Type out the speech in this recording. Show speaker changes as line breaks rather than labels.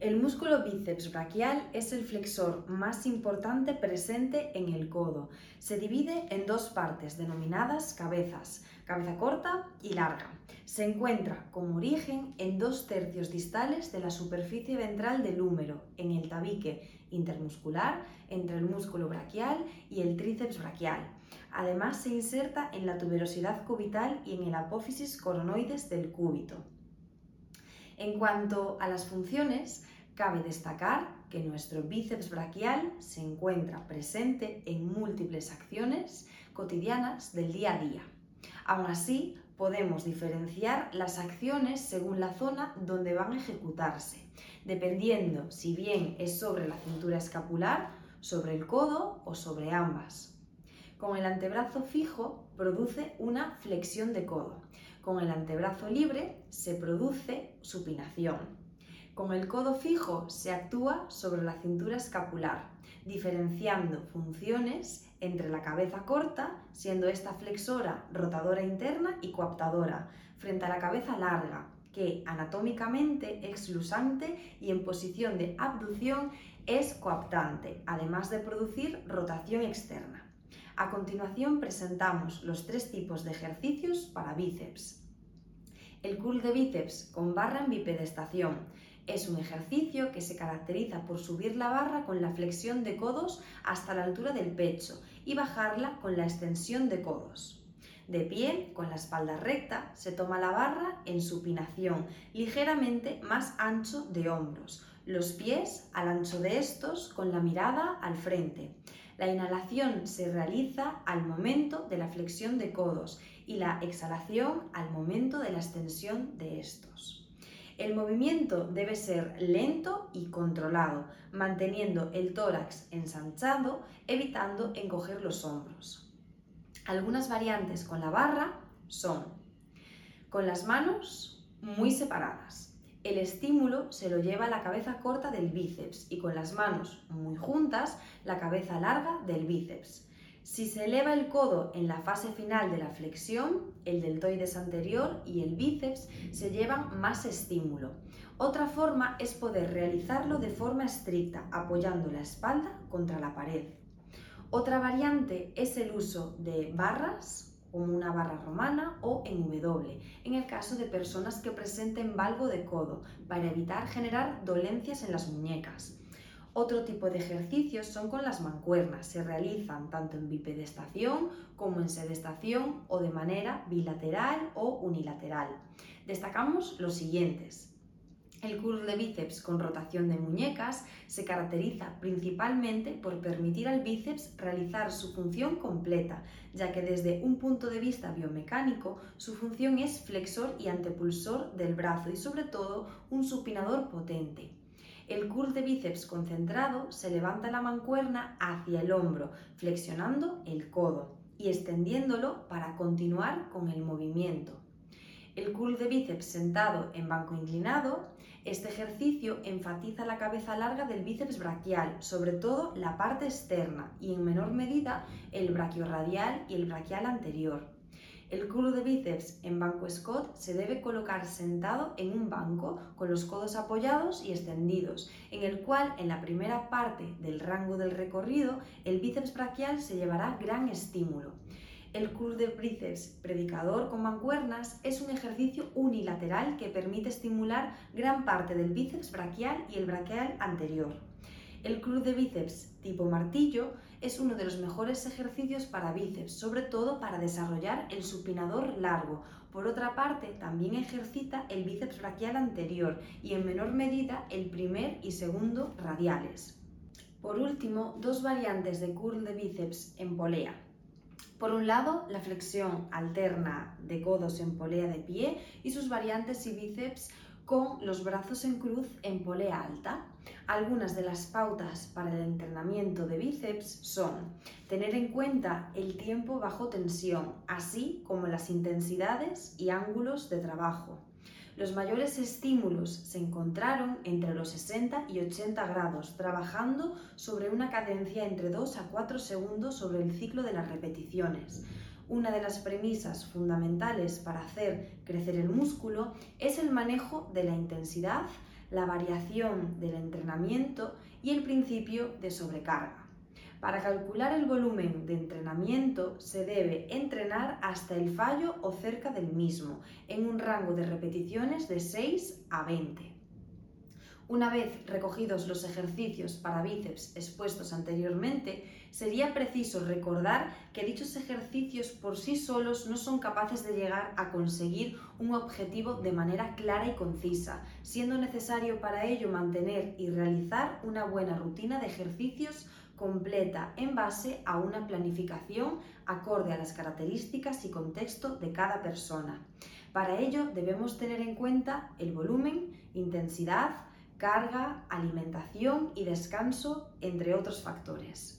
El músculo bíceps braquial es el flexor más importante presente en el codo. Se divide en dos partes denominadas cabezas, cabeza corta y larga. Se encuentra como origen en dos tercios distales de la superficie ventral del húmero, en el tabique intermuscular entre el músculo braquial y el tríceps braquial. Además se inserta en la tuberosidad cubital y en el apófisis coronoides del cúbito. En cuanto a las funciones, cabe destacar que nuestro bíceps braquial se encuentra presente en múltiples acciones cotidianas del día a día. Aún así, podemos diferenciar las acciones según la zona donde van a ejecutarse, dependiendo si bien es sobre la cintura escapular, sobre el codo o sobre ambas. Con el antebrazo fijo produce una flexión de codo. Con el antebrazo libre se produce supinación. Con el codo fijo se actúa sobre la cintura escapular, diferenciando funciones entre la cabeza corta, siendo esta flexora, rotadora interna y coaptadora, frente a la cabeza larga, que anatómicamente es lusante y en posición de abducción es coaptante, además de producir rotación externa. A continuación presentamos los tres tipos de ejercicios para bíceps. El curl de bíceps con barra en bipedestación es un ejercicio que se caracteriza por subir la barra con la flexión de codos hasta la altura del pecho y bajarla con la extensión de codos. De pie, con la espalda recta, se toma la barra en supinación, ligeramente más ancho de hombros, los pies al ancho de estos con la mirada al frente. La inhalación se realiza al momento de la flexión de codos y la exhalación al momento de la extensión de estos. El movimiento debe ser lento y controlado, manteniendo el tórax ensanchado, evitando encoger los hombros. Algunas variantes con la barra son con las manos muy separadas, el estímulo se lo lleva la cabeza corta del bíceps y con las manos muy juntas la cabeza larga del bíceps. Si se eleva el codo en la fase final de la flexión, el deltoides anterior y el bíceps se llevan más estímulo. Otra forma es poder realizarlo de forma estricta, apoyando la espalda contra la pared. Otra variante es el uso de barras como una barra romana o en W, en el caso de personas que presenten valgo de codo, para evitar generar dolencias en las muñecas. Otro tipo de ejercicios son con las mancuernas, se realizan tanto en bipedestación como en sedestación o de manera bilateral o unilateral. Destacamos los siguientes. El curl de bíceps con rotación de muñecas se caracteriza principalmente por permitir al bíceps realizar su función completa, ya que desde un punto de vista biomecánico su función es flexor y antepulsor del brazo y sobre todo un supinador potente. El curl de bíceps concentrado se levanta la mancuerna hacia el hombro, flexionando el codo y extendiéndolo para continuar con el movimiento. El curl de bíceps sentado en banco inclinado. Este ejercicio enfatiza la cabeza larga del bíceps braquial, sobre todo la parte externa y en menor medida el brachiorradial y el braquial anterior. El curl de bíceps en banco Scott se debe colocar sentado en un banco con los codos apoyados y extendidos, en el cual en la primera parte del rango del recorrido el bíceps braquial se llevará gran estímulo. El curl de bíceps predicador con mancuernas es un ejercicio unilateral que permite estimular gran parte del bíceps braquial y el braquial anterior. El curl de bíceps tipo martillo es uno de los mejores ejercicios para bíceps, sobre todo para desarrollar el supinador largo. Por otra parte, también ejercita el bíceps braquial anterior y en menor medida el primer y segundo radiales. Por último, dos variantes de curl de bíceps en polea. Por un lado, la flexión alterna de codos en polea de pie y sus variantes y bíceps con los brazos en cruz en polea alta. Algunas de las pautas para el entrenamiento de bíceps son tener en cuenta el tiempo bajo tensión, así como las intensidades y ángulos de trabajo. Los mayores estímulos se encontraron entre los 60 y 80 grados, trabajando sobre una cadencia entre 2 a 4 segundos sobre el ciclo de las repeticiones. Una de las premisas fundamentales para hacer crecer el músculo es el manejo de la intensidad, la variación del entrenamiento y el principio de sobrecarga. Para calcular el volumen de entrenamiento se debe entrenar hasta el fallo o cerca del mismo, en un rango de repeticiones de 6 a 20. Una vez recogidos los ejercicios para bíceps expuestos anteriormente, sería preciso recordar que dichos ejercicios por sí solos no son capaces de llegar a conseguir un objetivo de manera clara y concisa, siendo necesario para ello mantener y realizar una buena rutina de ejercicios completa en base a una planificación acorde a las características y contexto de cada persona. Para ello debemos tener en cuenta el volumen, intensidad, carga, alimentación y descanso, entre otros factores.